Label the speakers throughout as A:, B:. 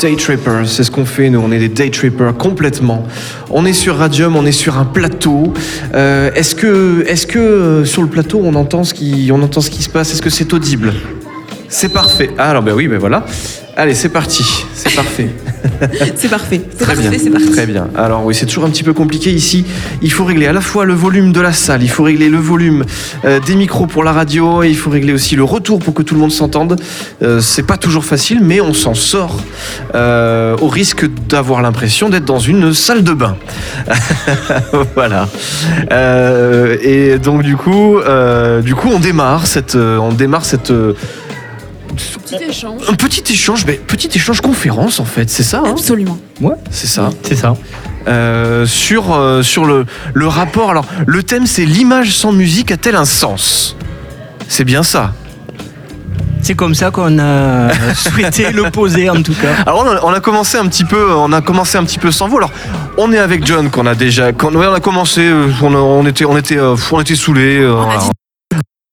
A: Day c'est ce qu'on fait, nous, on est des Day Trippers complètement. On est sur Radium, on est sur un plateau. Euh, est-ce que, est que euh, sur le plateau, on entend ce qui, on entend ce qui se passe? Est-ce que c'est audible? C'est parfait. Ah, alors ben oui, ben voilà. Allez, c'est parti, c'est parfait.
B: c'est parfait. C'est parfait, c'est parti.
A: Très bien. Alors oui, c'est toujours un petit peu compliqué ici. Il faut régler à la fois le volume de la salle, il faut régler le volume euh, des micros pour la radio, et il faut régler aussi le retour pour que tout le monde s'entende. Euh, c'est pas toujours facile, mais on s'en sort euh, au risque d'avoir l'impression d'être dans une salle de bain. voilà. Et donc du coup, du coup, on démarre cette, on démarre cette
B: Petit échange.
A: un petit échange, mais petit échange conférence en fait, c'est ça. hein
B: Absolument.
A: c'est ça.
C: C'est ça.
A: Euh, sur euh, sur le, le rapport. Alors, le thème, c'est l'image sans musique a-t-elle un sens? C'est bien ça.
C: C'est comme ça qu'on a souhaité le poser en tout cas.
A: Alors, on a, on a commencé un petit peu, on a commencé un petit peu sans vous. Alors, on est avec John qu'on a déjà, ouais, on a commencé, euh, on, a- on était, on était, on était saoulés. euh,
B: On a dit-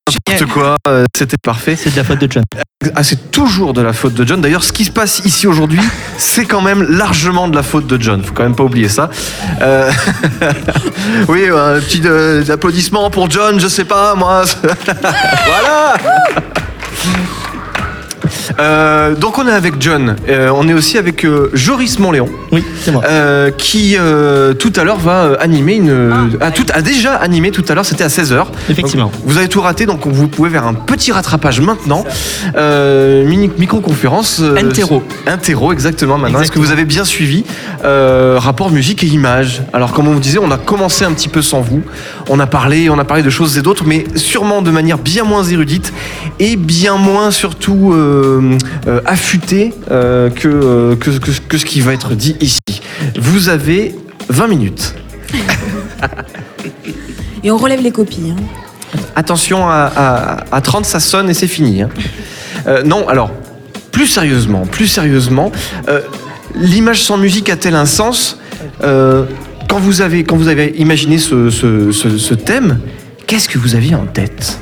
A: N'importe quoi, euh, c'était parfait.
C: C'est de la faute de John.
A: Ah, c'est toujours de la faute de John. D'ailleurs, ce qui se passe ici aujourd'hui, c'est quand même largement de la faute de John. Faut quand même pas oublier ça. Euh, oui, un petit euh, applaudissement pour John. Je sais pas, moi. voilà. Euh, donc on est avec John, Euh, on est aussi avec euh, Joris Montléon,
C: Oui, c'est moi.
A: euh, qui euh, tout à l'heure va animer une... a, tout, a déjà animé tout à l'heure, c'était à 16h.
C: Effectivement.
A: Vous avez tout raté, donc vous pouvez faire un petit rattrapage maintenant. Euh, mini micro-conférence. euh,
C: Interro.
A: Interro, exactement, maintenant. Est-ce que vous avez bien suivi euh, rapport musique et image? Alors, comme on vous disait, on a commencé un petit peu sans vous. On a parlé, on a parlé de choses et d'autres, mais sûrement de manière bien moins érudite et bien moins surtout euh, euh, affûtée euh, que, euh, que, que, que ce qui va être dit ici. Vous avez 20 minutes.
B: Et on relève les copies. hein.
A: Attention, à, à- à 30, ça sonne et c'est fini. hein. Euh, non, alors, plus sérieusement, plus sérieusement, euh, l'image sans musique a-t-elle un sens? Euh, quand, vous avez, quand vous avez imaginé ce, ce- ce- ce thème, qu'est-ce que vous aviez en tête?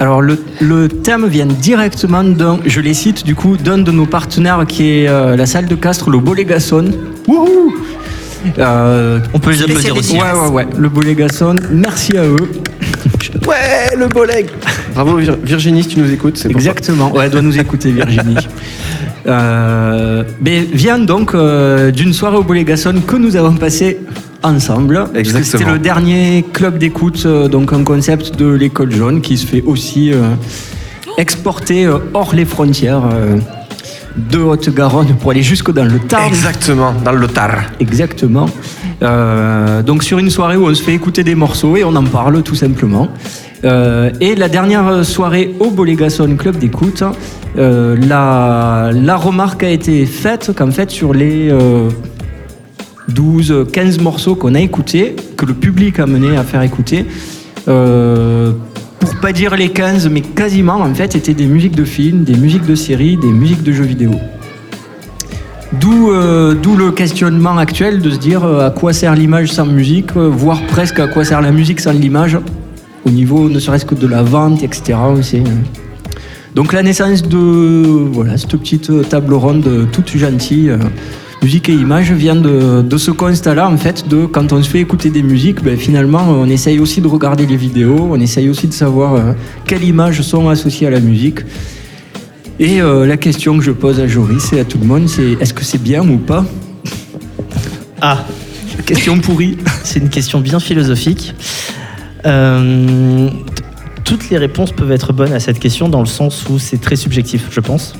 C: Alors le, le thème vient directement d'un, je les cite du coup, d'un de nos partenaires qui est euh, la salle de Castres, le Bolégason. Wouhou Euh,
D: On peut les applaudir aussi.
C: Ouais, ouais, ouais. Le Bolégason, merci à eux.
A: Ouais, le boleg Bravo Vir- Virginie, si tu nous écoutes, c'est.
C: Exactement. Ouais, elle doit nous écouter, Virginie. Euh, mais vient donc euh, d'une soirée au Bolégason que nous avons passé ensemble. C'était le dernier club d'écoute, euh, donc un concept de l'école jaune qui se fait aussi euh, exporter euh, hors les frontières euh, de Haute-Garonne pour aller jusque dans le Tarn.
A: Exactement, dans le tar.
C: Exactement. Donc sur une soirée où on se fait écouter des morceaux et on en parle tout simplement. Et la dernière soirée au Bolégason Club d'écoute, la, la remarque a été faite qu'en fait sur les 12, 15 morceaux qu'on a écoutés, que le public a mené à faire écouter, euh, pour pas dire les 15, mais quasiment en fait, étaient des musiques de films, des musiques de séries, des musiques de jeux vidéo. D'où euh, le questionnement actuel de se dire euh, à quoi sert l'image sans musique, euh, voire presque à quoi sert la musique sans l'image, au niveau ne serait-ce que de la vente, etc. euh. Donc la naissance de voilà, cette petite table ronde toute gentille, musique et image, vient de, de ce constat-là, en fait, de quand on se fait écouter des musiques, ben, finalement, on essaye aussi de regarder les vidéos, on essaye aussi de savoir euh, quelles images sont associées à la musique. Et euh, la question que je pose à Joris et à tout le monde, c'est est-ce que c'est bien ou pas?
D: Ah,
C: Question pourrie.
D: c'est une question bien philosophique. Euh, toutes les réponses peuvent être bonnes à cette question dans le sens où c'est très subjectif, je pense.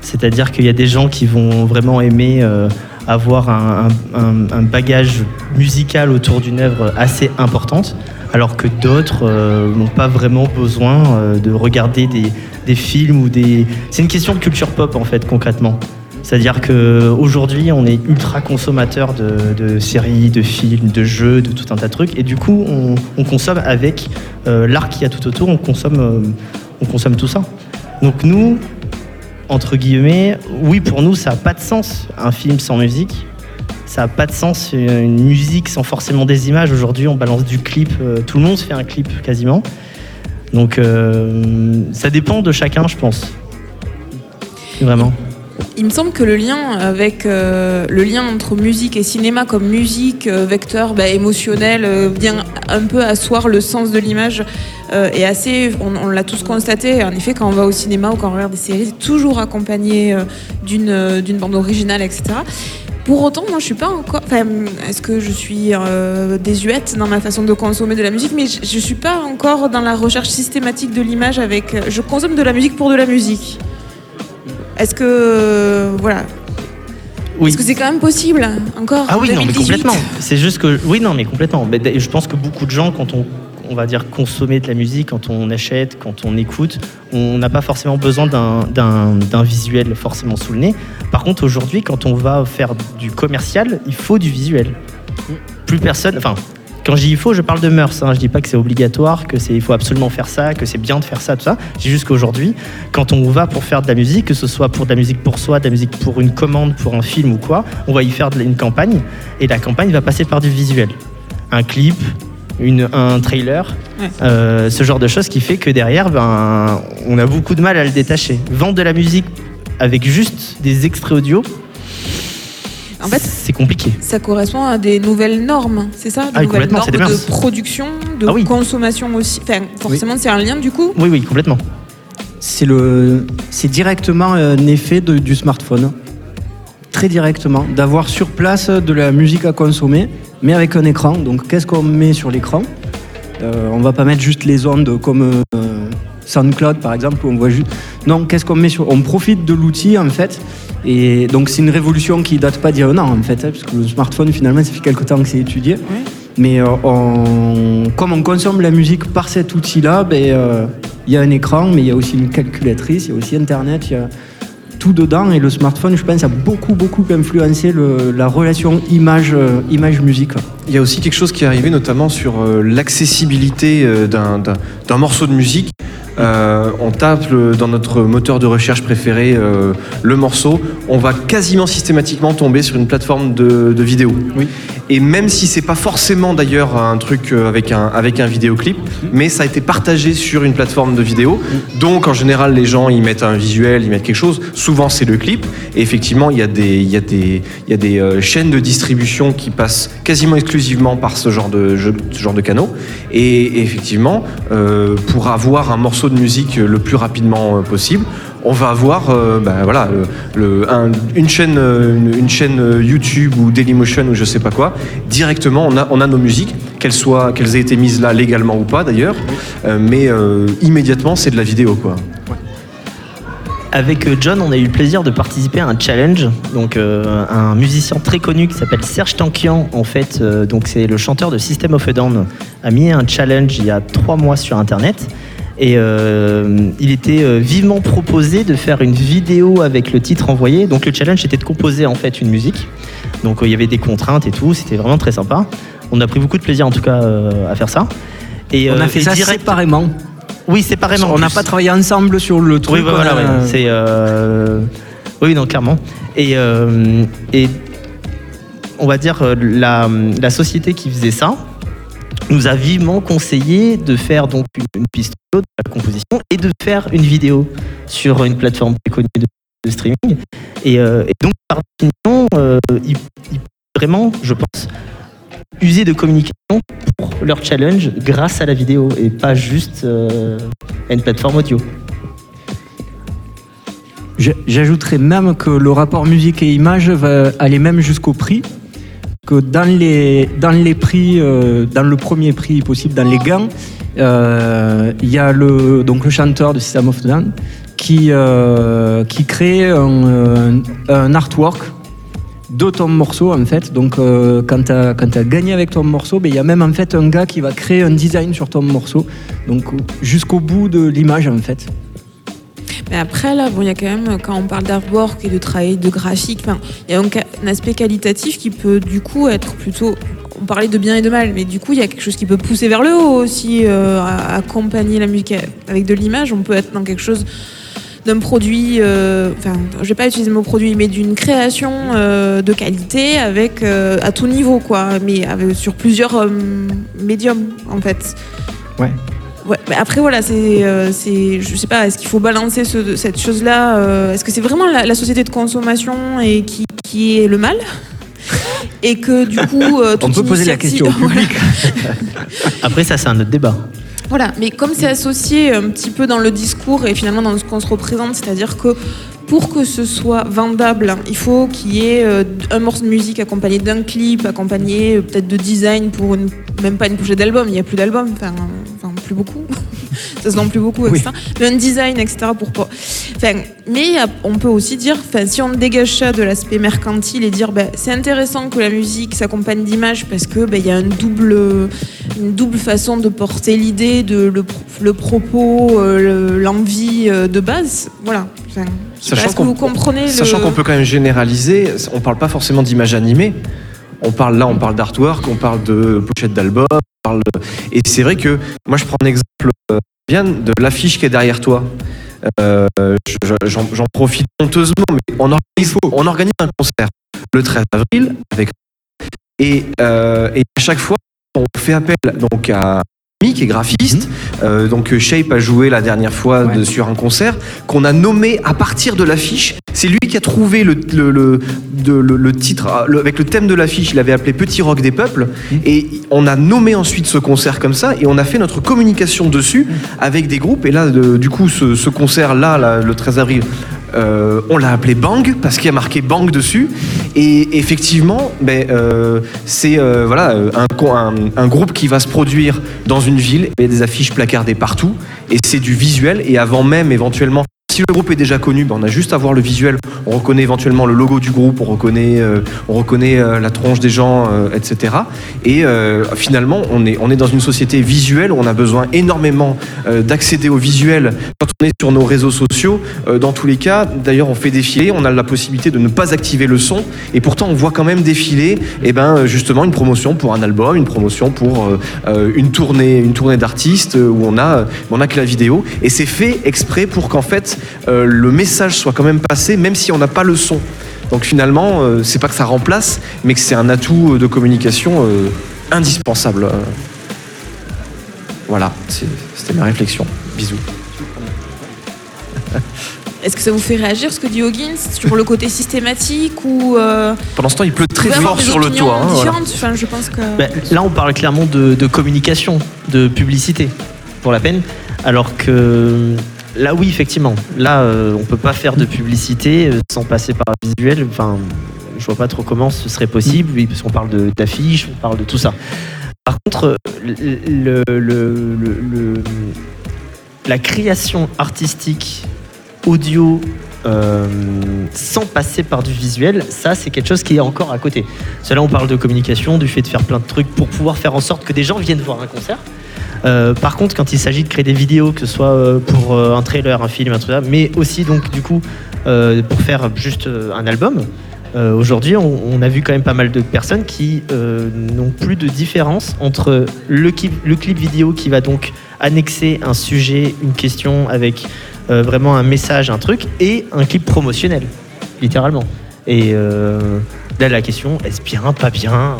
D: C'est-à-dire qu'il y a des gens qui vont vraiment aimer euh, avoir un, bagage musical autour d'une œuvre assez importante, alors que d'autres euh, n'ont pas vraiment besoin euh, de regarder des, films ou des... C'est une question de culture pop en fait concrètement. C'est-à-dire qu'aujourd'hui, on est ultra consommateur de, séries, de films, de jeux, de tout un tas de trucs. Et du coup, on, on consomme avec l'art qu'il y a tout autour, on consomme, on consomme tout ça. Donc nous, entre guillemets, oui, pour nous, ça n'a pas de sens, un film sans musique. Ça n'a pas de sens, une musique sans forcément des images. Aujourd'hui, on balance du clip, euh, tout le monde fait un clip quasiment. Donc euh, ça dépend de chacun, je pense. Vraiment.
B: Il me semble que le lien avec euh, le lien entre musique et cinéma comme musique euh, vecteur bah, émotionnel euh, vient un peu asseoir le sens de l'image et assez on, l'a tous constaté en effet quand on va au cinéma ou quand on regarde des séries c'est toujours accompagné d'une d'une bande originale etc pour autant, moi, je suis pas encore. Enfin, est-ce que je suis désuète dans ma façon de consommer de la musique Mais je, je suis pas encore dans la recherche systématique de l'image. Avec, je consomme de la musique pour de la musique. Est-ce que euh, voilà
D: Oui.
B: Est-ce que c'est quand même possible encore
D: Ah oui, non, mais
B: 2018?
D: complètement. C'est juste que. Oui, non, mais complètement. Mais je pense que beaucoup de gens, quand on, on va dire, consommer de la musique, quand on achète, quand on écoute, on n'a pas forcément besoin d'un visuel forcément sous le nez. Par contre, aujourd'hui, quand on va faire du commercial, il faut du visuel. Plus personne. Enfin. Quand je dis il faut, je parle de mœurs. Hein. Je dis pas que c'est obligatoire, que c'est il faut absolument faire ça, que c'est bien de faire ça, tout ça. Je dis juste qu'aujourd'hui, quand on va pour faire de la musique, que ce soit pour de la musique pour soi, de la musique pour une commande, pour un film ou quoi, on va y faire une campagne et la campagne va passer par du visuel. Un clip, une, un trailer,
B: Ouais.
D: euh, ce genre de choses qui fait que derrière, ben, on a beaucoup de mal à le détacher. Vendre de la musique avec juste des extraits audio,
B: En fait,
D: c'est compliqué.
B: ça correspond à des nouvelles normes, c'est ça? Des
D: Ah
B: nouvelles
D: complètement, c'est
B: normes
D: des
B: de production, de
D: Ah oui.
B: consommation aussi. Enfin, forcément, c'est un lien du coup?
D: Oui, oui, complètement.
C: C'est le, c'est directement un effet de- du smartphone, très directement, d'avoir sur place de la musique à consommer, mais avec un écran. Donc, qu'est-ce qu'on met sur l'écran? Euh, On va pas mettre juste les ondes comme euh, SoundCloud par exemple, où on voit juste. Non, qu'est-ce qu'on met sur On profite de l'outil en fait. Et donc, c'est une révolution qui date pas d'il y a un an en fait, hein, parce que le smartphone finalement, ça fait quelque temps que c'est étudié. Mais euh, on- comme on consomme la musique par cet outil-là, ben, euh, il y a un écran, mais il y a aussi une calculatrice, il y a aussi Internet, il y a tout dedans. Et le smartphone, je pense, a beaucoup, beaucoup influencé le- la relation image, euh, image-musique.
A: Il y a aussi quelque chose qui est arrivé, notamment sur euh, l'accessibilité euh, d'un morceau de musique. Euh, on tape dans notre moteur de recherche préféré euh, le morceau, on va quasiment systématiquement tomber sur une plateforme de, vidéo. Et même si c'est pas forcément d'ailleurs un truc euh, avec un, avec un vidéoclip, mais ça a été partagé sur une plateforme de vidéo. Donc en général, les gens ils mettent un visuel, ils mettent quelque chose. Souvent c'est le clip. Et effectivement, il y a des, il y a des, il y a des euh, chaînes de distribution qui passent quasiment exclusivement par ce genre de, jeu- ce genre de canaux. Et, effectivement, euh, pour avoir un morceau de musique le plus rapidement euh, possible, on va avoir euh, ben voilà, le- un- une, chaîne, une, une chaîne YouTube ou Dailymotion ou je sais pas quoi. Directement, on a, nos musiques, qu'elles soient, qu'elles aient été mises là légalement ou pas d'ailleurs, Euh, mais euh, immédiatement c'est de la vidéo quoi.
D: Avec euh, John, on a eu le plaisir de participer à un challenge. Donc, un musicien très connu qui s'appelle Serge Tankian, en fait, donc c'est le chanteur de System of a Down, a mis un challenge il y a trois mois sur Internet. Et euh, il était euh, vivement proposé de faire une vidéo avec le titre envoyé. Donc, le challenge était de composer en fait une musique. Donc, euh, il y avait des contraintes et tout. C'était vraiment très sympa. On a pris beaucoup de plaisir en tout cas à faire ça. Et,
C: on a fait
D: et
C: ça
D: direct-
C: séparément.
D: Oui, séparément. en
C: on n'a pas travaillé ensemble sur le truc.
D: Oui, bah, voilà,
C: on a-
D: ouais. c'est. euh, Oui, non, clairement. Et, euh, et on va dire, la, la société qui faisait ça nous a vivement conseillé de faire donc une, une piste de la composition et de faire une vidéo sur une plateforme connue de, streaming. Et, euh, et donc, par définition, euh, ils, ils vraiment, je pense, user de communication pour leur challenge grâce à la vidéo et pas juste euh, à une plateforme audio.
C: J'ajouterais même que le rapport musique et image va aller même jusqu'au prix. Que dans les, dans les prix, euh, dans le premier prix possible, dans les gants, euh, il y a le, donc le chanteur de System of Down qui, euh, qui crée un, artwork de ton morceau en fait. Donc quand tu as, gagné avec ton morceau, ben, il y a même en fait un gars qui va créer un design sur ton morceau. Donc jusqu'au bout de l'image en fait.
B: Mais après, là, bon, il y a quand même, quand on parle d'artwork et de travail de graphique, il y a un, aspect qualitatif qui peut du coup être plutôt. On parlait de bien et de mal, mais du coup, il y a quelque chose qui peut pousser vers le haut aussi, euh, accompagner la musique avec de l'image. On peut être dans quelque chose d'un produit, euh, enfin, je vais pas utiliser le mot produit, mais d'une création euh, de qualité avec à tout niveau, quoi, mais sur plusieurs médiums, en fait.
C: Ouais.
B: Ouais, mais après voilà, c'est, euh, c'est, je sais pas, est-ce qu'il faut balancer ce- cette chose-là euh, Est-ce que c'est vraiment la, la société de consommation et qui, qui est le mal? Et que du coup, euh,
C: On peut poser la question au public.
D: Après, ça, c'est un autre débat.
B: Voilà, mais comme c'est associé un petit peu dans le discours et finalement dans ce qu'on se représente, c'est-à-dire que pour que ce soit vendable, il faut qu'il y ait euh, un morceau de musique accompagné d'un clip, accompagné peut-être de design pour une, même pas une pochette d'album, il n'y a plus d'album, enfin, plus beaucoup, ça se vend plus beaucoup, etc. Mais un design, etc. pour pas. Enfin, mais on peut aussi dire, enfin, si on dégage ça de l'aspect mercantile et dire, ben, c'est intéressant que la musique s'accompagne d'images parce que ben, il y a un double, une double façon de porter l'idée, de le, pro- le propos, euh, le- l'envie euh, de base. Voilà. Enfin,
A: Sachant
B: que
A: qu'on-
B: vous comprenez le...
A: Sachant qu'on peut quand même généraliser, on parle pas forcément d'images animées. On parle là, on parle d'artwork, on parle de pochette d'album, parle et c'est vrai que moi je prends un exemple euh, bien de l'affiche qui est derrière toi. Euh, je- J'en profite honteusement, mais on organise, un concert le 13 avril avec et, euh, et à chaque fois on fait appel donc à qui est graphiste, euh, donc Shape a joué la dernière fois de- sur un concert qu'on a nommé à partir de l'affiche. C'est lui qui a trouvé le, le, le, de- le- le titre ah, avec le thème de l'affiche. Il avait appelé Petit Rock des Peuples et on a nommé ensuite ce concert comme ça et on a fait notre communication dessus avec des groupes. Et là, de- du coup, ce, ce concert là, le 13 avril. Euh, on l'a appelé Bang parce qu'il y a marqué Bang dessus. Et effectivement ben, euh, c'est euh, voilà un, un groupe qui va se produire dans une ville. Il y a des affiches placardées partout. Et c'est du visuel. Et avant même éventuellement si le groupe est déjà connu, ben, on a juste à voir le visuel. On reconnaît éventuellement le logo du groupe, on reconnaît, euh, on reconnaît euh, la tronche des gens, euh, etc. Et euh, finalement, on est, on est dans une société visuelle où on a besoin énormément euh, d'accéder au visuel quand on est sur nos réseaux sociaux. Euh, dans tous les cas, d'ailleurs, on fait défiler, on a la possibilité de ne pas activer le son, et pourtant, on voit quand même défiler, et ben, justement, une promotion pour un album, une promotion pour une tournée, une tournée d'artistes où on a, on a que la vidéo, et c'est fait exprès pour qu'en fait euh, le message soit quand même passé, même si on n'a pas le son. Donc finalement, euh, c'est pas que ça remplace, mais que c'est un atout euh, de communication euh, indispensable. Voilà, c'était ma réflexion. Bisous.
B: Est-ce que ça vous fait réagir ce que dit Hoggins? Sur le côté systématique ou euh,
A: Pendant ce temps, il pleut très fort sur le toit. hein, voilà.
B: différentes? Enfin, je pense que.
D: Ben, là, on parle clairement de, de communication, de publicité, pour la peine. Alors que là, oui, effectivement. Là, euh, on peut pas faire de publicité euh, sans passer par le visuel. Enfin, je vois pas trop comment ce serait possible, oui, parce qu'on parle d'affiches, on parle de tout ça. Par contre, le- la création artistique audio euh, sans passer par du visuel, ça c'est quelque chose qui est encore à côté. Cela, on parle de communication, du fait de faire plein de trucs pour pouvoir faire en sorte que des gens viennent voir un concert. Euh, par contre, quand il s'agit de créer des vidéos, que ce soit euh, pour euh, un trailer, un film, un truc, mais aussi donc du coup pour faire juste un album. Aujourd'hui, on, a vu quand même pas mal de personnes qui n'ont plus de différence entre le clip, vidéo qui va donc annexer un sujet, une question avec vraiment un message, un truc, et un clip promotionnel, littéralement. Et là, la question, est-ce bien, pas bien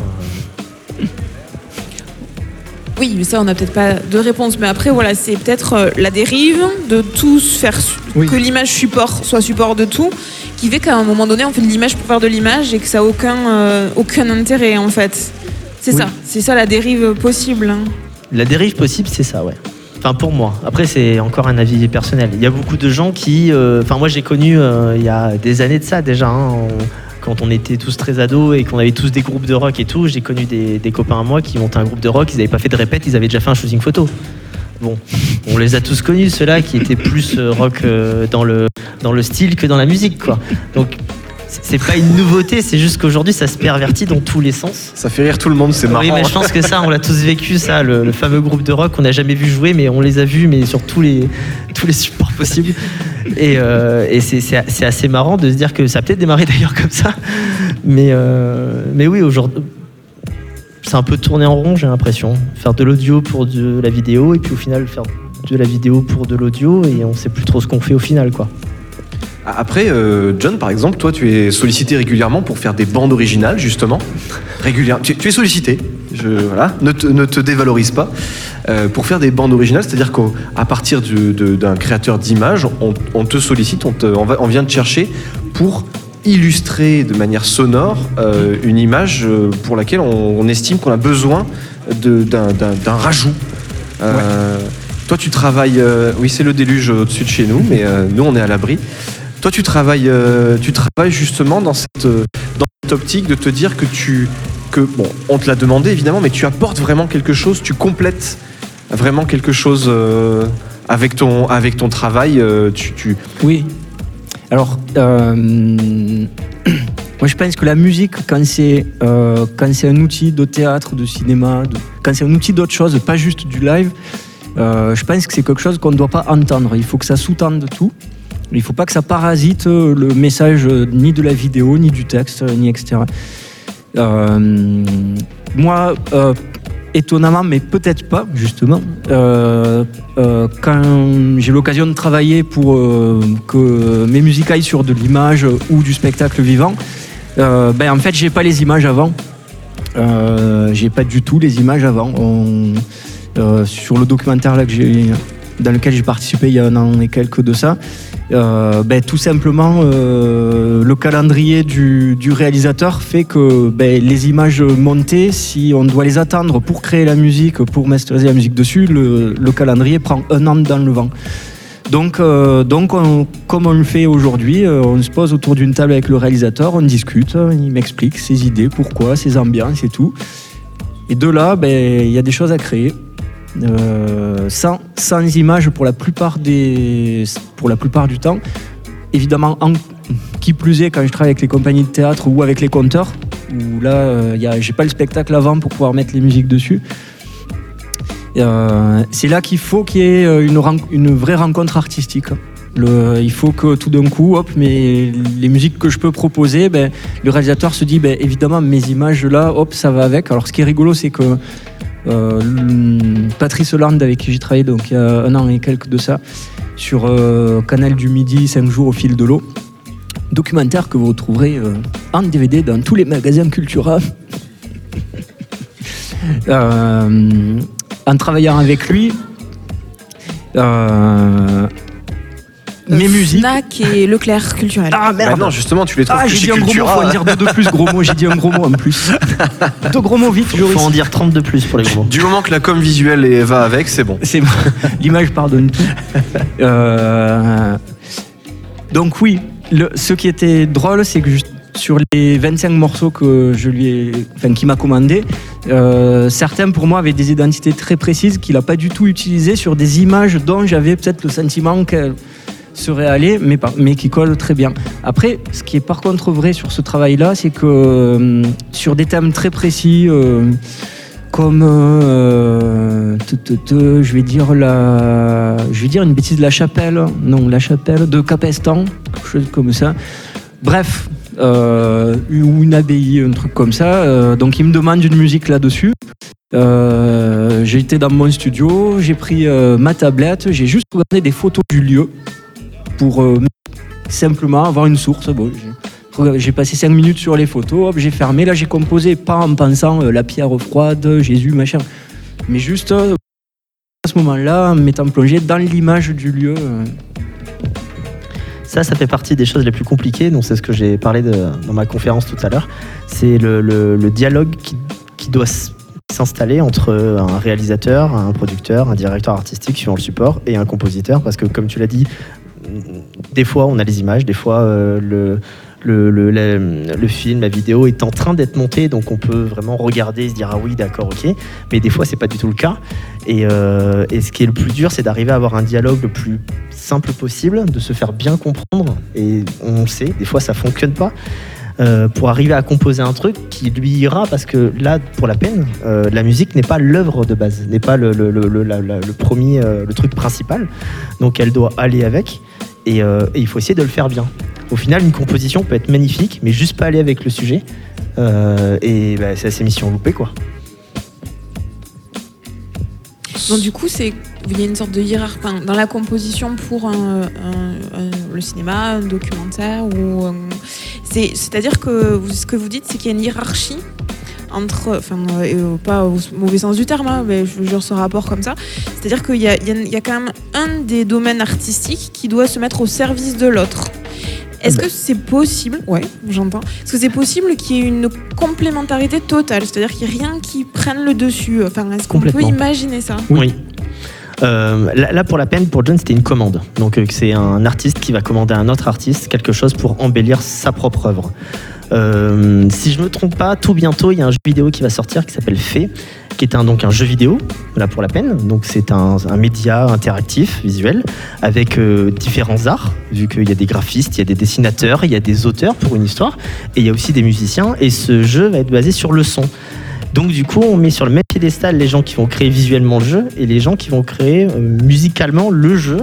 B: Oui, mais ça, on n'a peut-être pas de réponse. Mais après, voilà, c'est peut-être euh, la dérive de tous faire
C: Oui.
B: que l'image support soit support de tout, qui fait qu'à un moment donné, on fait de l'image pour faire de l'image et que ça n'a aucun, euh, aucun intérêt, en fait. C'est
C: Oui.
B: ça, c'est ça la dérive possible. hein.
D: La dérive possible, c'est ça, ouais. Enfin, pour moi. Après, c'est encore un avis personnel. Il y a beaucoup de gens qui. euh, Enfin, moi, j'ai connu euh, il y a des années de ça déjà. hein, on- quand on était tous très ados et qu'on avait tous des groupes de rock et tout, j'ai connu des, des copains à moi qui montaient un groupe de rock, ils n'avaient pas fait de répète, ils avaient déjà fait un shooting photo. Bon, on les a tous connus, ceux-là qui étaient plus euh, rock euh, dans, le, dans le style que dans la musique, quoi. Donc, c'est c'est pas une nouveauté, c'est juste qu'aujourd'hui, ça se pervertit dans tous les sens.
A: Ça fait rire tout le monde, c'est marrant.
D: Oui, mais je pense que ça, on l'a tous vécu, ça, le, le fameux groupe de rock qu'on n'a jamais vu jouer, mais on les a vus, mais sur tous les, tous les supports possibles. Et, euh, c'est- assez marrant de se dire que ça a peut-être démarré d'ailleurs comme ça. Mais, euh, mais oui, aujourd'hui, c'est un peu tourné en rond, j'ai l'impression. Faire de l'audio pour de la vidéo, et puis au final, faire de la vidéo pour de l'audio, et on sait plus trop ce qu'on fait au final, quoi.
A: Après, euh, John, par exemple, toi, tu es sollicité régulièrement pour faire des bandes originales, justement. Régulièrement. Tu es sollicité. Je, voilà, ne te, ne te dévalorise pas, euh, pour faire des bandes originales. C'est-à-dire qu'à partir d'un créateur d'images, on, on te sollicite, on, te- on va- on vient te chercher pour illustrer de manière sonore euh, une image euh, pour laquelle on, on estime qu'on a besoin d'un rajout. Euh, Toi, tu travailles. euh, oui, c'est le déluge au-dessus de chez nous, mais nous, on est à l'abri. Toi, tu travailles, tu travailles justement dans cette, dans cette optique de te dire que tu, que bon, on te l'a demandé évidemment, mais tu apportes vraiment quelque chose, tu complètes vraiment quelque chose euh, avec ton, avec ton travail. euh, tu,
C: Oui. Alors, euh, moi je pense que la musique, quand c'est quand c'est un outil de théâtre, de cinéma, quand c'est un outil d'autre chose, pas juste du live, je pense que c'est quelque chose qu'on ne doit pas entendre. Il faut que ça sous-tende tout. Il ne faut pas que ça parasite le message ni de la vidéo, ni du texte, ni etc. Euh, moi, euh, étonnamment, mais peut-être pas, justement, euh, quand j'ai l'occasion de travailler pour que mes musiques aillent sur de l'image ou du spectacle vivant, ben, en fait, j'ai pas les images avant. J'ai pas du tout les images avant. Sur le documentaire là, que j'ai- dans lequel j'ai participé il y a un an et quelques de ça, euh, ben, tout simplement, euh, le calendrier du, réalisateur fait que ben, les images montées, si on doit les attendre pour créer la musique, pour masteriser la musique dessus, le, le calendrier prend un an dans le vent. Donc, euh, donc on- comme on le fait aujourd'hui, on se pose autour d'une table avec le réalisateur, on discute, il m'explique ses idées, pourquoi, ses ambiances et tout. Et de là, ben, il y a des choses à créer. Euh, sans, images pour la plupart des pour la plupart du temps. Évidemment en- qui plus est quand je travaille avec les compagnies de théâtre ou avec les conteurs où là euh, j'ai pas le spectacle avant pour pouvoir mettre les musiques dessus. Euh, c'est là qu'il faut qu'il y ait euh, une, vraie rencontre artistique. Il faut que tout d'un coup, hop, mais les musiques que je peux proposer, ben, le réalisateur se dit, ben, évidemment, mes images là, hop, ça va avec. Alors, ce qui est rigolo, c'est que Patrice Hollande, avec qui j'ai travaillé donc, il y a un an et quelques de ça, sur euh, Canal du Midi, 5 jours au fil de l'eau, documentaire que vous retrouverez euh, en DVD dans tous les magasins Cultura. Euh, en travaillant avec lui, euh, mes musiques.
B: Fnac et Leclerc culturel.
C: Ah
A: Bah
C: merde!
A: non, justement, tu les trouves
C: Ah, j'ai dit un gros mot,
A: Cultura.
C: faut en dire deux de plus, gros mot, j'ai dit un gros mot en plus. Deux gros mots vite,
D: Il faut
C: Joris.
D: en dire 30 de plus pour les gros.
A: Du moment que la com visuelle va avec, c'est bon.
C: C'est bon. L'image pardonne tout. Euh, donc oui, le- ce qui était drôle, c'est que juste sur les 25 morceaux que je lui ai, enfin, qu'il m'a commandé, euh, certains pour moi avaient des identités très précises qu'il n'a pas du tout utilisées sur des images dont j'avais peut-être le sentiment qu'elles seraient allées, mais, qui collent très bien. Après, ce qui est par contre vrai sur ce travail-là, c'est que euh, sur des thèmes très précis, euh, comme euh, je vais dire la je vais dire une bêtise la chapelle non la chapelle de Capestan quelque chose comme ça. Bref ou une abbaye un truc comme ça. Donc il me demande une musique là-dessus. J'ai été dans mon studio j'ai pris ma tablette j'ai juste regardé des photos du lieu pour euh, simplement avoir une source bon, j'ai- passé 5 minutes sur les photos, j'ai fermé. Là, j'ai composé pas en pensant euh, la pierre froide, Jésus, machin, mais juste euh, à ce moment-là, en m'étant plongé dans l'image du lieu.
D: Ça, ça fait partie des choses les plus compliquées. Donc, c'est ce que j'ai parlé dans ma conférence tout à l'heure. C'est le, dialogue qui, doit s'installer entre un réalisateur, un producteur, un directeur artistique suivant le support et un compositeur. Parce que, comme tu l'as dit, des fois on a les images, des fois euh, le, film, la vidéo est en train d'être monté, donc on peut vraiment regarder et se dire ah oui d'accord ok, mais des fois c'est pas du tout le cas. Et, euh, et ce qui est le plus dur, c'est d'arriver à avoir un dialogue le plus simple possible, de se faire bien comprendre. Et on sait, des fois ça fonctionne pas. Euh, pour arriver à composer un truc qui lui ira parce que là pour la peine euh, la musique n'est pas l'œuvre de base n'est pas le, premier euh, le truc principal. Donc elle doit aller avec et, il faut essayer de le faire bien. Au final une composition peut être magnifique mais juste pas aller avec le sujet et bah, c'est assez mission loupée quoi
B: Donc du coup, c'est il y a une sorte de hiérarchie dans la composition pour le cinéma, un documentaire ou c'est-à-dire que ce que vous dites, c'est qu'il y a une hiérarchie entre, enfin, euh, euh, pas au mauvais sens du terme, hein, mais je dire ce rapport comme ça. C'est-à-dire qu'il y y a quand même un des domaines artistiques qui doit se mettre au service de l'autre. Est-ce
D: Bah.
B: que c'est possible Ouais, j'entends. Est-ce que c'est possible qu'il y ait une complémentarité totale C'est-à-dire qu'il n'y ait rien qui prenne le dessus Enfin, est-ce qu'on peut imaginer ça?
D: Oui. Euh, là, là, pour la peine, pour John, c'était une commande. Donc, euh, c'est un artiste qui va commander à un autre artiste quelque chose pour embellir sa propre œuvre. Euh, si je me trompe pas, tout bientôt, il y a un jeu vidéo qui va sortir qui s'appelle Fée, qui est un, donc un jeu vidéo, là pour la peine. Donc, c'est un, média interactif, visuel, avec euh, différents arts, vu qu'il y a des graphistes, il y a des dessinateurs, il y a des auteurs pour une histoire, et il y a aussi des musiciens. Et ce jeu va être basé sur le son. Donc du coup, on met sur le même piédestal les gens qui vont créer visuellement le jeu et les gens qui vont créer euh, musicalement le jeu.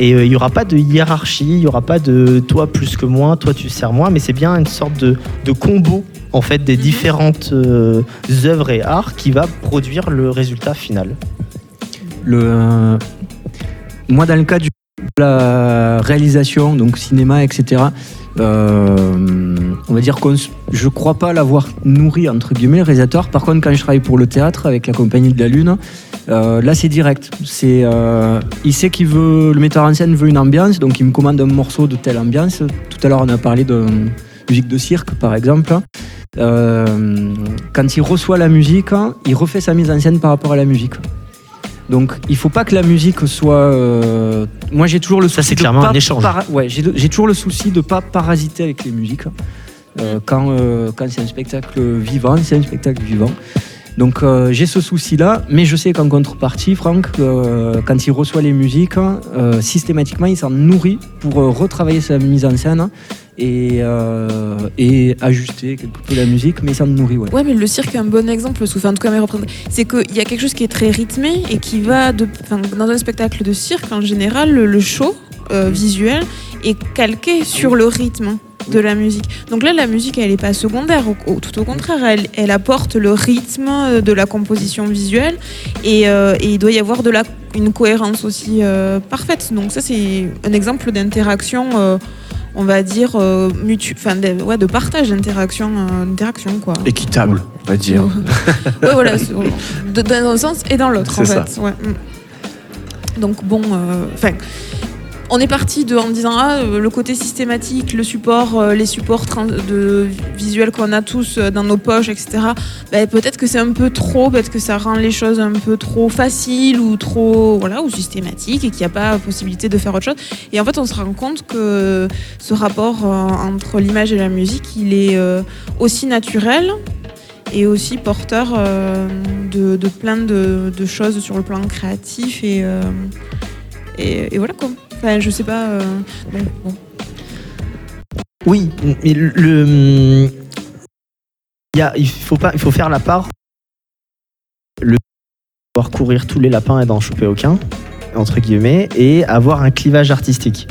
D: Et euh, il n'y aura pas de hiérarchie, il n'y aura pas de toi plus que moi, toi tu sers moi, mais c'est bien une sorte de, de combo en fait des
B: Mhm.
D: différentes euh, œuvres et arts qui va produire le résultat final.
C: Le, euh, moi, dans le cas du, la réalisation, donc cinéma, etc., euh, on va dire s- je crois pas l'avoir nourri entre guillemets le réalisateur. Par contre, quand je travaille pour le théâtre avec la compagnie de la Lune, euh, là c'est direct. C'est, euh, il sait qu'il veut, le metteur en scène veut une ambiance, donc il me commande un morceau de telle ambiance. Tout à l'heure, on a parlé de musique de cirque, par exemple. Quand il reçoit la musique, il refait sa mise en scène par rapport à la musique. Donc, il faut pas que la musique soit. euh, Moi, j'ai toujours le souci.
D: Ça, c'est
C: de
D: clairement
C: pas
D: un échange.
C: para- Ouais, j'ai j'ai toujours le souci de pas parasiter avec les musiques. Euh, quand euh, quand c'est un spectacle vivant, c'est un spectacle vivant. Donc, euh, j'ai ce souci-là, mais je sais qu'en contrepartie, Franck, euh, quand il reçoit les musiques, euh, systématiquement, il s'en nourrit pour retravailler sa mise en scène et, ajuster quelque peu la musique, mais il s'en nourrit, ouais.
B: Ouais, mais le cirque est un bon exemple, sous- mes représentants. c'est qu'il y a quelque chose qui est très rythmé et qui va, de, dans un spectacle de cirque, en général, le, show visuel est calqué sur le rythme de la musique. Donc là, la musique, elle n'est pas secondaire, au- au- tout au contraire, elle, elle apporte le rythme euh, de la composition visuelle et, euh, et il doit y avoir de la, une cohérence aussi euh, parfaite. Donc ça, c'est un exemple d'interaction. euh, on va dire mutu- de, ouais, de partage d'interaction d'interaction quoi
A: Équitable, on va dire.
B: Ouais, voilà, dans un sens et dans l'autre, en
A: ça.
B: fait. ouais. Donc bon, enfin, on est parti en disant ah, euh, le côté systématique, le support, euh, les supports de visuels qu'on a tous euh, dans nos poches, etc. Ben, peut-être que c'est un peu trop, peut-être que ça rend les choses un peu trop faciles ou trop, voilà, ou systématiques et qu'il n'y a pas possibilité de faire autre chose. Et en fait, on se rend compte que ce rapport entre l'image et la musique, il est aussi naturel et aussi porteur de, plein de, choses sur le plan créatif et voilà quoi. Je sais pas. euh.
D: Oui, mais le, il, y a- il faut pas, il faut faire la part. Le pouvoir courir tous les lapins et d'en choper aucun, entre guillemets, et avoir un clivage artistique.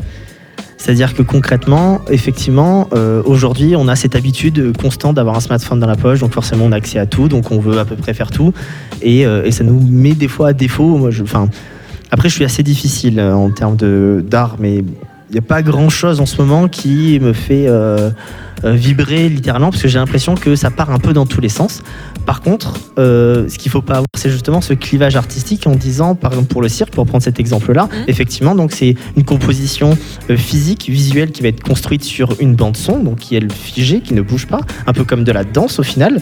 D: C'est-à-dire que concrètement, effectivement, euh, aujourd'hui, on a cette habitude constante d'avoir un smartphone dans la poche, donc forcément on a accès à tout, donc on veut à peu près faire tout, et, euh, ça nous met des fois à défaut. Moi, je, après, je suis assez difficile euh, en termes d'art, mais il n'y a pas grand chose en ce moment qui me fait euh, vibrer littéralement parce que j'ai l'impression que ça part un peu dans tous les sens. Par contre, euh, ce qu'il faut pas avoir, c'est justement ce clivage artistique en disant, par exemple pour le cirque, pour prendre cet exemple-là,
B: Mhm.
D: effectivement, donc c'est une composition euh, physique, visuelle qui va être construite sur une bande son, donc qui est figée, qui ne bouge pas, un peu comme de la danse au final.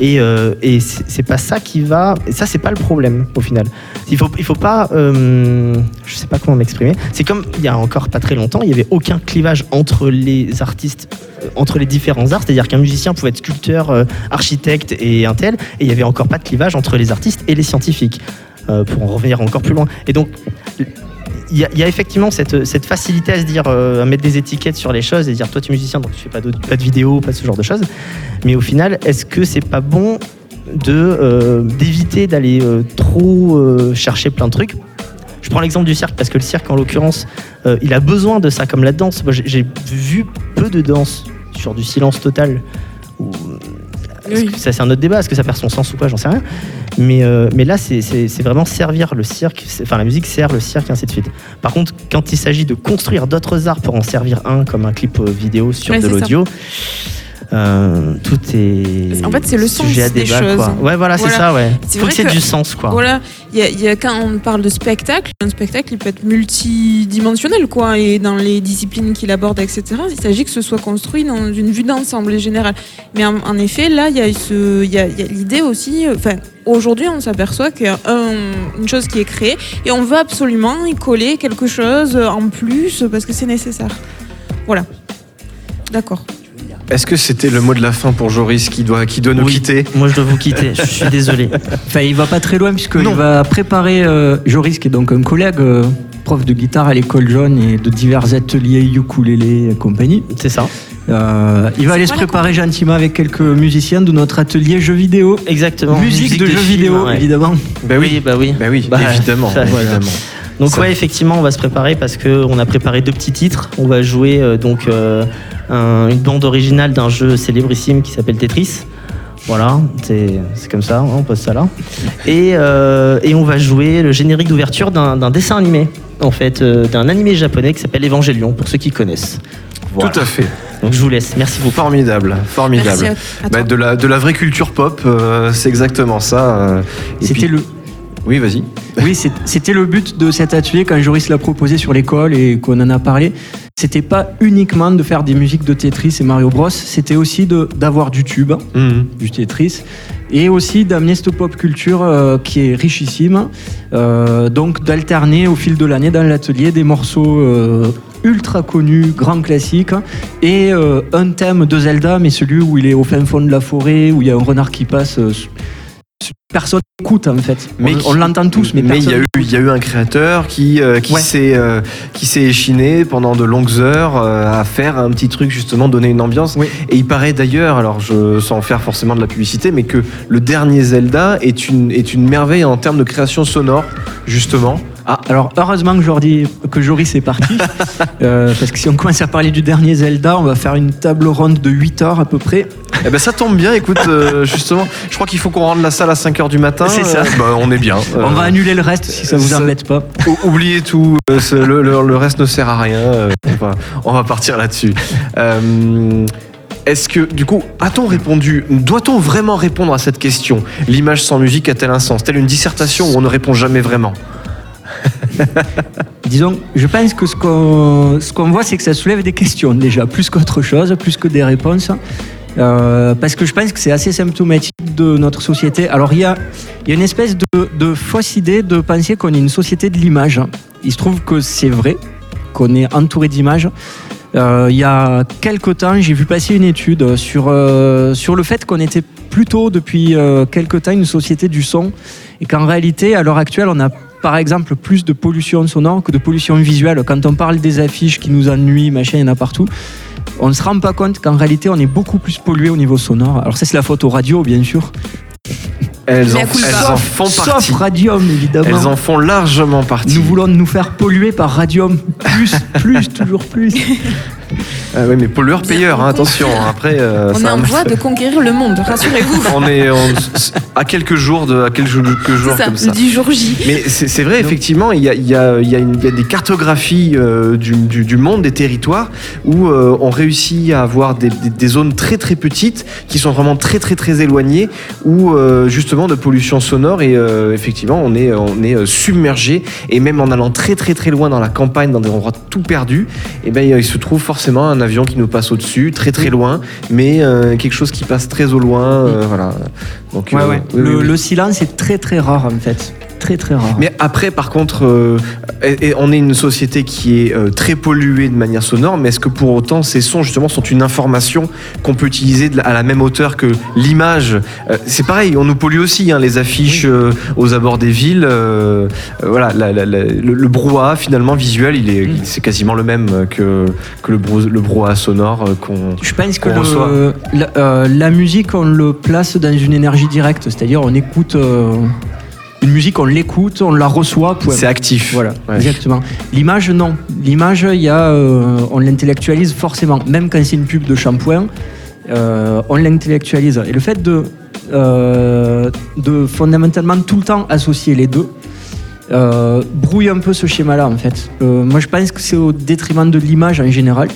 D: Et, euh, et c'est pas ça qui va, et ça c'est pas le problème au final. Il faut, il faut pas, euh, je sais pas comment m'exprimer. C'est comme il y a encore pas très longtemps, il y avait aucun clivage entre les artistes, euh, entre les différents arts. C'est-à-dire qu'un musicien pouvait être sculpteur, euh, architecte et un tel, et il y avait encore pas de clivage entre les artistes et les scientifiques. euh, pour en revenir encore plus loin. Et donc il y, a- effectivement cette, facilité à se dire, euh, à mettre des étiquettes sur les choses et dire toi tu es musicien donc tu fais pas de, pas de vidéo, pas ce genre de choses. Mais au final, est-ce que c'est pas bon de euh, d'éviter d'aller euh, trop euh, chercher plein de trucs? Je prends l'exemple du cirque parce que le cirque en l'occurrence euh, il a besoin de ça comme la danse Moi, j'ai vu peu de danse sur du silence total Ou- est-ce
B: Oui.
D: que ça c'est un autre débat est-ce que ça perd son sens ou pas j'en sais rien. Mais, euh, mais là c'est- vraiment servir le cirque enfin la musique sert le cirque et ainsi de suite. Par contre quand il s'agit de construire d'autres arts pour en servir un comme un clip euh, vidéo sur
B: Ouais,
D: de l'audio Euh, tout est.
B: En fait, c'est le sens
D: à
B: des
D: débat,
B: choses.
D: quoi. Ouais, voilà, c'est ça, ouais.
B: C'est vrai
D: que c'est du sens, quoi.
B: Voilà, il y a, y a- quand on parle de spectacle, un spectacle il peut être multidimensionnel quoi, et dans les disciplines qu'il aborde, etc. Il s'agit que ce soit construit dans une vue d'ensemble générale. Mais en, en effet, là, il y a, ce- il y a, il y a l'idée aussi. Enfin, aujourd'hui, on s'aperçoit qu'il y a un- une chose qui est créée et on veut absolument y coller quelque chose en plus parce que c'est nécessaire. Voilà. D'accord.
A: Est-ce que c'était le mot de la fin pour Joris qui doit, qui doit nous
D: Oui.
A: quitter
D: Moi, je dois vous quitter. Je suis désolé.
C: Enfin, il va pas très loin puisqu'il
A: Non.
C: va préparer euh, Joris, qui est donc un collègue, euh, prof de guitare à l'école jaune et de divers ateliers ukulélé et compagnie.
D: C'est ça.
C: Euh, il va aller se préparer gentiment avec quelques musiciens de notre atelier jeux vidéo.
D: Exactement.
C: Musique, de jeux
D: films,
C: vidéo,
D: ouais.
C: évidemment.
A: Ben
D: Oui, bah oui.
A: Ben oui,
D: Bah,
A: évidemment.
D: ça, voilà.
A: évidemment.
D: Donc
A: Ça-
D: ouais, effectivement, on va se préparer parce que on a préparé deux petits titres. On va jouer euh, donc euh, un- une bande originale d'un jeu célébrissime qui s'appelle Tetris. Voilà, c'est c'est comme ça, on pose ça là. Et, euh, et on va jouer le générique d'ouverture d'un d'un dessin animé, en fait, euh, d'un animé japonais qui s'appelle Evangelion, pour ceux qui connaissent. Voilà.
A: Tout à fait.
D: Donc je vous laisse, merci beaucoup.
A: Formidable, formidable.
B: Merci à, à
A: Bah, de, la, de la vraie culture pop, euh, c'est exactement ça. euh.
C: C'était
A: puis-
C: le,
A: Oui, vas-y.
C: oui, c'était le but de cet atelier quand Joris l'a proposé sur l'école et qu'on en a parlé. C'était pas uniquement de faire des musiques de Tetris et Mario Bros. C'était aussi d'avoir du tube,
A: Mhm.
C: du Tetris, et aussi d'amener cette pop culture euh, qui est richissime. Euh, donc d'alterner au fil de l'année dans l'atelier des morceaux euh, ultra connus, grands classiques, et euh, un thème de Zelda, mais celui où il est au fin fond de la forêt, où il y a un renard qui passe. euh, personne n'écoute en fait.
A: Mais
C: on l'entend tous, mais,
A: il y, a eu, il y a eu un créateur qui, euh, qui
C: Ouais.
A: s'est euh, qui s'est échiné pendant de longues heures euh, à faire un petit truc justement donner une ambiance.
C: Oui.
A: Et il paraît d'ailleurs, alors je sans faire forcément de la publicité, mais que le dernier Zelda est une est une merveille en termes de création sonore justement.
C: Ah, alors heureusement que Jordi, que Joris est parti, euh, parce que si on commence à parler du dernier Zelda, on va faire une table ronde de 8 heures à peu près.
A: Eh ben ça tombe bien. Écoute, euh, justement, je crois qu'il faut qu'on rende la salle à 5 heures du matin.
C: C'est ça.
A: Euh, bah, on est bien.
C: on va annuler le reste si ça vous embête pas.
A: Ou- Oubliez tout, le, le- le reste ne sert à rien. on, va, on va partir là-dessus. Est-ce que, du coup, a-t-on répondu Doit-on vraiment répondre à cette question? L'image sans musique a-t-elle un sens? Telle une dissertation où on ne répond jamais vraiment
C: Disons, je pense que ce qu'on ce qu'on voit, c'est que ça soulève des questions déjà, plus qu'autre chose, plus que des réponses. Euh, parce que je pense que c'est assez symptomatique de notre société. Alors il y a, y a une espèce de, de fausse idée de penser qu'on est une société de l'image. Il se trouve que c'est vrai, qu'on est entouré d'images. Euh, il y a quelque temps, j'ai vu passer une étude sur, euh, sur le fait qu'on était plutôt depuis euh, quelque temps une société du son et qu'en réalité, à l'heure actuelle, on a par exemple plus de pollution sonore que de pollution visuelle. Quand on parle des affiches qui nous ennuient, machin, il y en a partout. On ne se rend pas compte qu'en réalité, on est beaucoup plus pollué au niveau sonore. Alors ça, c'est la faute aux radios, bien sûr.
A: Elles, en, elles font
C: Sauf
A: partie.
C: Radium, évidemment.
A: Elles en font largement partie.
C: Nous voulons nous faire polluer par Radium. Plus, plus, toujours plus.
A: Ah oui, mais pollueur-payeur, hein, attention. Après, euh,
B: On est en
A: a-
B: voie de conquérir le monde, rassurez-vous.
A: on est on- à quelques jours de à quelques jours, quelques jours
B: C'est ça,
A: comme ça.
B: le 10 jour J.
A: Mais c'est vrai, effectivement, il y a, il y a- il y a une- il y a des cartographies euh, du, du- du monde, des territoires, où euh, on réussit à avoir des, des- des zones très très petites, qui sont vraiment très très très éloignées, où euh, justement de pollution sonore, et euh, effectivement, on est, on est euh, submergé, et même en allant très très très loin dans la campagne, dans des endroits tout perdus, et ben il se trouve forcément un avion qui nous passe au-dessus, très très loin, mais euh, quelque chose qui passe très au loin, euh, voilà. Donc,
C: Ouais, ouais.
A: oui,
C: le,
A: oui, oui.
C: le silence est très très rare en fait. Très très rare.
A: Mais après, par contre, euh, et- et on est une société qui est euh, très polluée de manière sonore, mais est-ce que pour autant ces sons justement sont une information qu'on peut utiliser de la- à la même hauteur que l'image? Euh, C'est pareil, on nous pollue aussi, hein, les affiches aux abords des villes. voilà, la- la- la- le, le brouhaha finalement visuel, il est, il- c'est quasiment le même que, que le, brou- le brouhaha sonore qu'on.
C: Je pense que
A: qu'on
C: le-
A: reçoit.
C: la, la musique, on le place dans une énergie directe, c'est-à-dire on écoute une musique, on l'écoute, on la reçoit. point.
A: C'est actif.
C: Voilà,
A: Ouais.
C: exactement. L'image, non. L'image, il y a, euh, on l'intellectualise forcément, même quand c'est une pub de shampoing, euh, on l'intellectualise. Et le fait de, euh, de fondamentalement tout le temps associer les deux. brouille un peu ce schéma-là en fait. Moi je pense que c'est au détriment de l'image en général.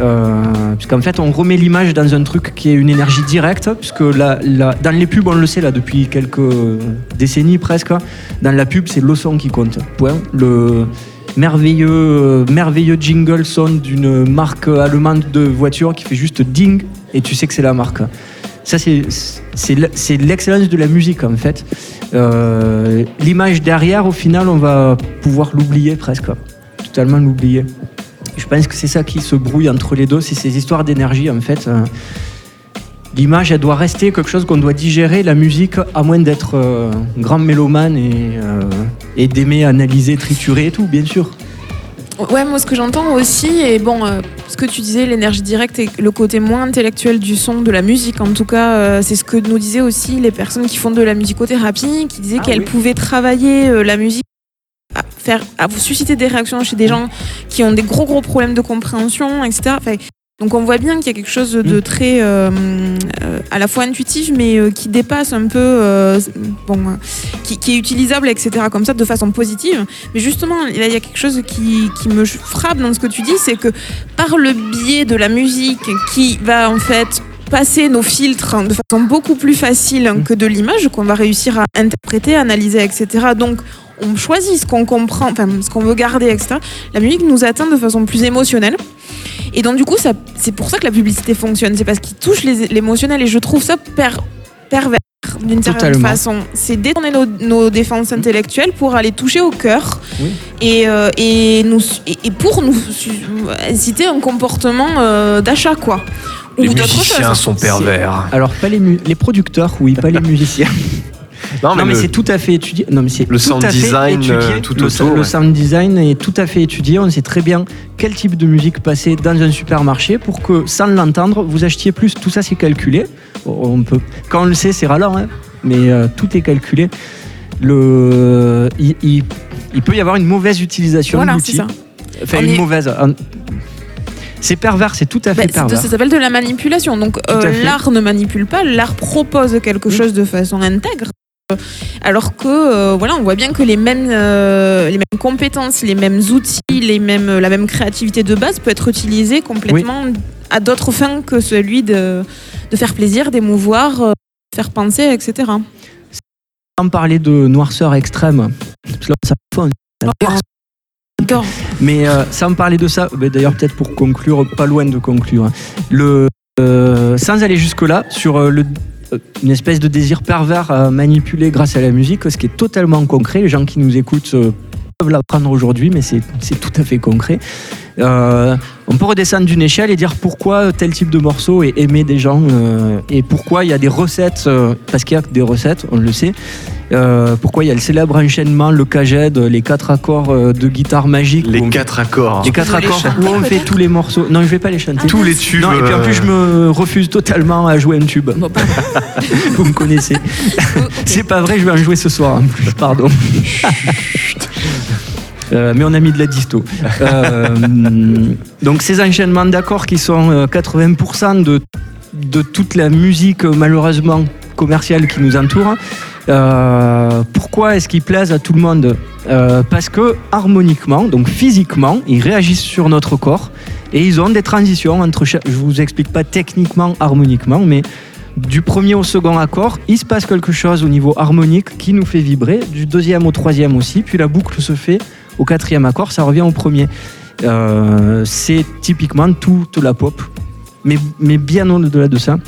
C: Euh, puisqu'en fait, on remet l'image dans un truc qui est une énergie directe, puisque la, dans les pubs, on le sait là depuis quelques décennies presque, dans la pub, c'est le son qui compte. Point. Le merveilleux, merveilleux jingle son d'une marque allemande de voiture qui fait juste ding, et tu sais que c'est la marque. Ça, c'est l'excellence de la musique, en fait. Euh, L'image derrière, au final, on va pouvoir l'oublier presque. Totalement l'oublier. Je pense que c'est ça qui se brouille entre les deux, c'est ces histoires d'énergie, en fait. Euh, L'image, elle doit rester quelque chose qu'on doit digérer, la musique, à moins d'être euh, grand mélomane et, euh, et d'aimer analyser, triturer et tout, bien sûr.
B: Ouais, moi ce que j'entends aussi, et bon, euh, ce que tu disais, l'énergie directe et le côté moins intellectuel du son, de la musique en tout cas, euh, c'est ce que nous disaient aussi les personnes qui font de la musicothérapie, qui disaient
C: Ah
B: qu'elles
C: oui.
B: pouvaient travailler euh, la musique faire à vous susciter des réactions chez des gens qui ont des gros gros problèmes de compréhension, etc. Enfin, donc on voit bien qu'il y a quelque chose de
C: Mm.
B: très euh, euh, à la fois intuitif mais euh, qui dépasse un peu bon qui, qui est utilisable etc comme ça de façon positive mais justement là, il y a quelque chose qui, qui me frappe dans ce que tu dis c'est que par le biais de la musique qui va en fait passer nos filtres de façon beaucoup plus facile que de l'image qu'on va réussir à interpréter, analyser, etc. Donc on choisit ce qu'on comprend, enfin ce qu'on veut garder, etc. La musique nous atteint de façon plus émotionnelle. Et donc du coup, c'est pour ça que la publicité fonctionne. C'est parce qu'il touche l'émotionnel et je trouve ça per- pervers d'une certaine façon. C'est détourner nos, nos défenses intellectuelles pour aller toucher au cœur
C: Oui.
B: et, euh, et, nous, et, et pour nous inciter un comportement euh, d'achat, quoi.
A: Les
B: Ou
A: musiciens sont pervers.
C: Alors, pas les, mu- les producteurs, oui, pas les musiciens.
A: Non,
C: mais
A: le-
C: c'est tout à fait étudié. Non, mais c'est
A: le
C: tout
A: sound
C: à fait
A: design,
C: étudié.
A: euh, tout
C: le,
A: autour,
C: le
A: ouais.
C: sound design est tout à fait étudié. On sait très bien quel type de musique passer dans un supermarché pour que, sans l'entendre, vous achetiez plus. Tout ça, c'est calculé. On peut, quand on le sait, c'est ralent, hein, mais euh, tout est calculé. Le, il, il- il peut y avoir une mauvaise utilisation
B: Voilà,
C: de l'outil. Enfin,
B: On
C: une
B: est-
C: mauvaise. un- C'est pervers, c'est tout à fait
B: de-
C: pervers.
B: ça s'appelle de la manipulation. Donc euh,
C: fait.
B: l'art ne manipule pas, l'art propose quelque
C: Oui.
B: chose de façon intègre. Alors que euh, voilà, on voit bien que les mêmes, euh, les mêmes compétences, les mêmes outils, les mêmes, la même créativité de base peut être utilisée complètement à d'autres fins que celui de, de faire plaisir, d'émouvoir, euh, faire penser, etc.
C: Sans parler de noirceur extrême, parce que là, ça fond. Mais euh, sans parler de ça, d'ailleurs peut-être pour conclure, pas loin de conclure, hein, euh, sans aller jusque-là, sur euh, une espèce de désir pervers à manipuler grâce à la musique, ce qui est totalement concret, les gens qui nous écoutent peuvent l'apprendre aujourd'hui, mais c'est tout à fait concret. Euh, on peut redescendre d'une échelle et dire pourquoi tel type de morceau est aimé des gens euh, et pourquoi il y a des recettes, euh, parce qu'il y a des recettes, on le sait. Euh, pourquoi il y a le célèbre enchaînement, le caged, les quatre accords de guitare magique.
A: les quatre accords.
C: les quatre accords
B: chanter,
C: où on fait tous les morceaux. Non, je vais pas les chanter.
A: Tous les tubes.
C: Non, et puis en plus, je me refuse totalement à jouer un tube.
B: Bon.
C: Vous me connaissez. C'est pas vrai, je vais en jouer ce soir en plus, pardon. Euh, mais on a mis de la disto. Euh, donc ces enchaînements d'accords qui sont euh, 80% de, de toute la musique euh, malheureusement commerciale qui nous entoure. Euh, pourquoi est-ce qu'ils plaisent à tout le monde? Euh, Parce que harmoniquement, donc physiquement, ils réagissent sur notre corps et ils ont des transitions entre chaque. Je vous explique pas techniquement, harmoniquement, mais du premier au second accord, il se passe quelque chose au niveau harmonique qui nous fait vibrer, du deuxième au troisième aussi, puis la boucle se fait au quatrième accord, ça revient au premier. Euh, c'est typiquement toute la pop, mais, bien au-delà de ça.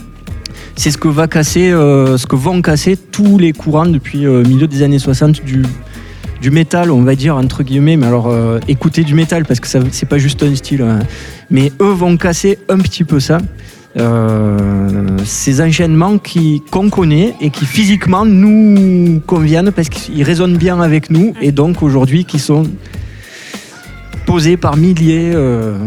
C: C'est euh, ce que vont casser tous les courants depuis euh, milieu des années 60 du, du métal, on va dire entre guillemets. Mais alors, euh, écoutez du métal parce que c'est pas juste un style. hein. Mais eux vont casser un petit peu ça. Euh, ces enchaînements qui qu'on connaît et qui physiquement nous conviennent parce qu'ils résonnent bien avec nous et donc aujourd'hui qui sont posés par milliers euh,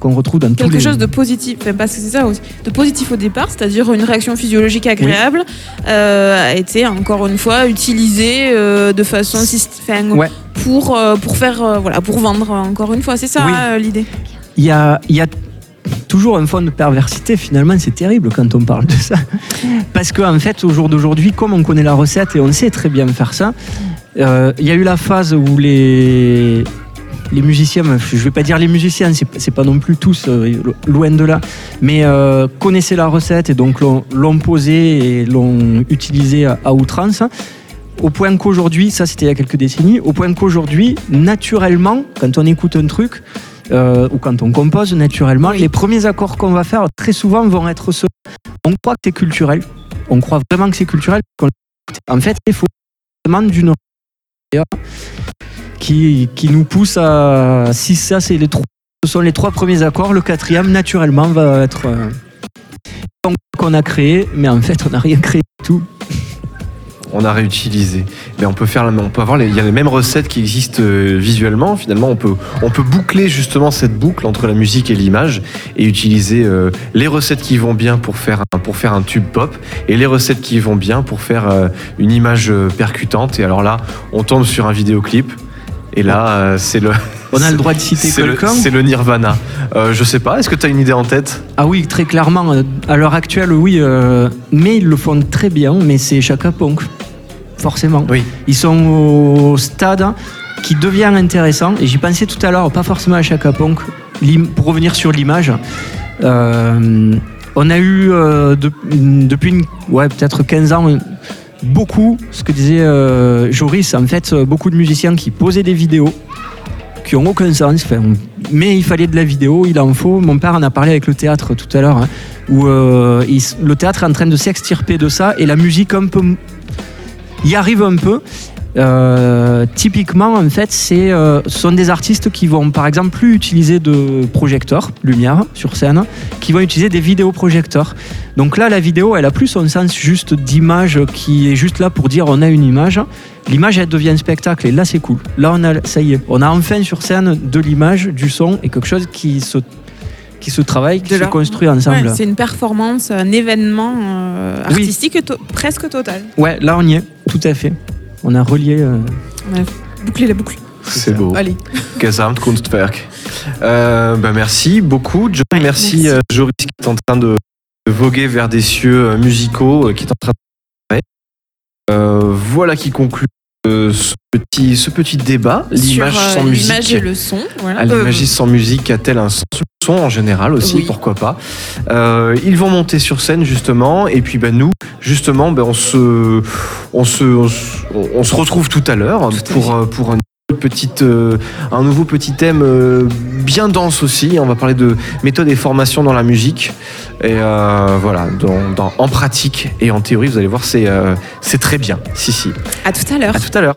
C: qu'on retrouve dans tous
B: quelque
C: les
B: chose de positif, enfin, parce que c'est ça aussi, de positif au départ, c'est-à-dire une réaction physiologique agréable, euh, a été encore une fois utilisée euh, de façon enfin,
C: Ouais.
B: pour euh, pour faire voilà pour vendre encore une fois, c'est ça
C: Oui.
B: l'idée?
C: il y a, il y a toujours un fond de perversité finalement c'est terrible quand on parle de ça parce qu'en en fait au jour d'aujourd'hui comme on connaît la recette et on sait très bien faire ça euh, il y a eu la phase où les les musiciens, je vais pas dire les musiciens, c'est, pas non plus tous, euh, loin de là, mais euh, connaissaient la recette et donc l'ont, posée et l'ont utilisée à outrance. Au point qu'aujourd'hui, ça c'était il y a quelques décennies, au point qu'aujourd'hui, naturellement, quand on écoute un truc, euh, ou quand on compose naturellement, les premiers accords qu'on va faire très souvent vont être ceux. On croit que c'est culturel. On croit vraiment que c'est culturel. En fait, il faut demande d'une qui, qui nous pousse à. Si ça, c'est les trois, ce sont les trois premiers accords, le quatrième, naturellement, va être. euh, qu'on a créé, mais en fait, on n'a rien créé du tout.
A: On a réutilisé. Mais on peut faire, on peut avoir, les- il y a les mêmes recettes qui existent euh, visuellement. Finalement, on peut, on peut boucler justement cette boucle entre la musique et l'image et utiliser euh, les recettes qui vont bien pour faire un, pour faire un tube pop et les recettes qui vont bien pour faire euh, une image percutante. Et alors là, on tombe sur un vidéoclip. Et là, euh, c'est le.
C: On a le droit de citer
A: c'est le, le Nirvana. Euh, je sais pas. Est-ce que tu as une idée en tête?
C: Ah oui, très clairement. À l'heure actuelle, oui. euh, mais ils le font très bien, mais c'est Chaka Punk. Forcément.
A: Oui.
C: Ils sont au stade qui devient intéressant. Et j'y pensais tout à l'heure, pas forcément à Chaka Punk. L'im- Pour revenir sur l'image, euh, on a eu euh, de- depuis une- ouais, peut-être 15 ans beaucoup, ce que disait euh, Joris, en fait, beaucoup de musiciens qui posaient des vidéos qui ont aucun sens. Enfin, mais il fallait de la vidéo, il en faut. Mon père en a parlé avec le théâtre tout à l'heure, hein, où euh, il le théâtre est en train de s'extirper de ça et la musique un peu y arrive un peu. Euh, typiquement, en fait, c'est, euh, sont des artistes qui vont, par exemple, plus utiliser de projecteurs, lumière sur scène, qui vont utiliser des vidéoprojecteurs. Donc là, la vidéo, elle a plus son sens juste d'image qui est juste là pour dire on a une image. L'image, elle devient spectacle et là, c'est cool. Là, on a, ça y est, on a enfin sur scène de l'image, du son et quelque chose qui se, qui se travaille, qui
B: De
C: se construit ensemble.
B: Ouais, c'est une performance, un événement euh,
C: Oui.
B: artistique to- presque total.
C: Ouais, là, on y est, tout à fait. On a relié. euh,
B: On a bouclé la boucle.
A: C'est beau.
B: Allez.
A: Gesamtkunstwerk. Euh, bah merci beaucoup, John.
B: Ouais,
A: merci,
B: merci.
A: euh, Joris qui est en train de, voguer vers des cieux musicaux, euh, qui est en train de. Euh, voilà qui conclut euh, ce, petit, ce petit débat. L'image
B: euh,
A: sans musique.
B: L'image et le son. Voilà.
A: Ah, L'image sans musique a-t-elle un sens son en général aussi,
B: Oui.
A: pourquoi pas? Euh, ils vont monter sur scène justement, et puis bah, nous, justement, bah, on, se, on, se, on, se, on se retrouve tout à l'heure pour, euh, pour un, petite, euh, un nouveau petit thème euh, bien dense aussi. On va parler de méthode et formation dans la musique. Et euh, voilà, dans, dans- en pratique et en théorie, vous allez voir, c'est très bien. Si, si.
B: à tout à l'heure.
A: À tout à l'heure.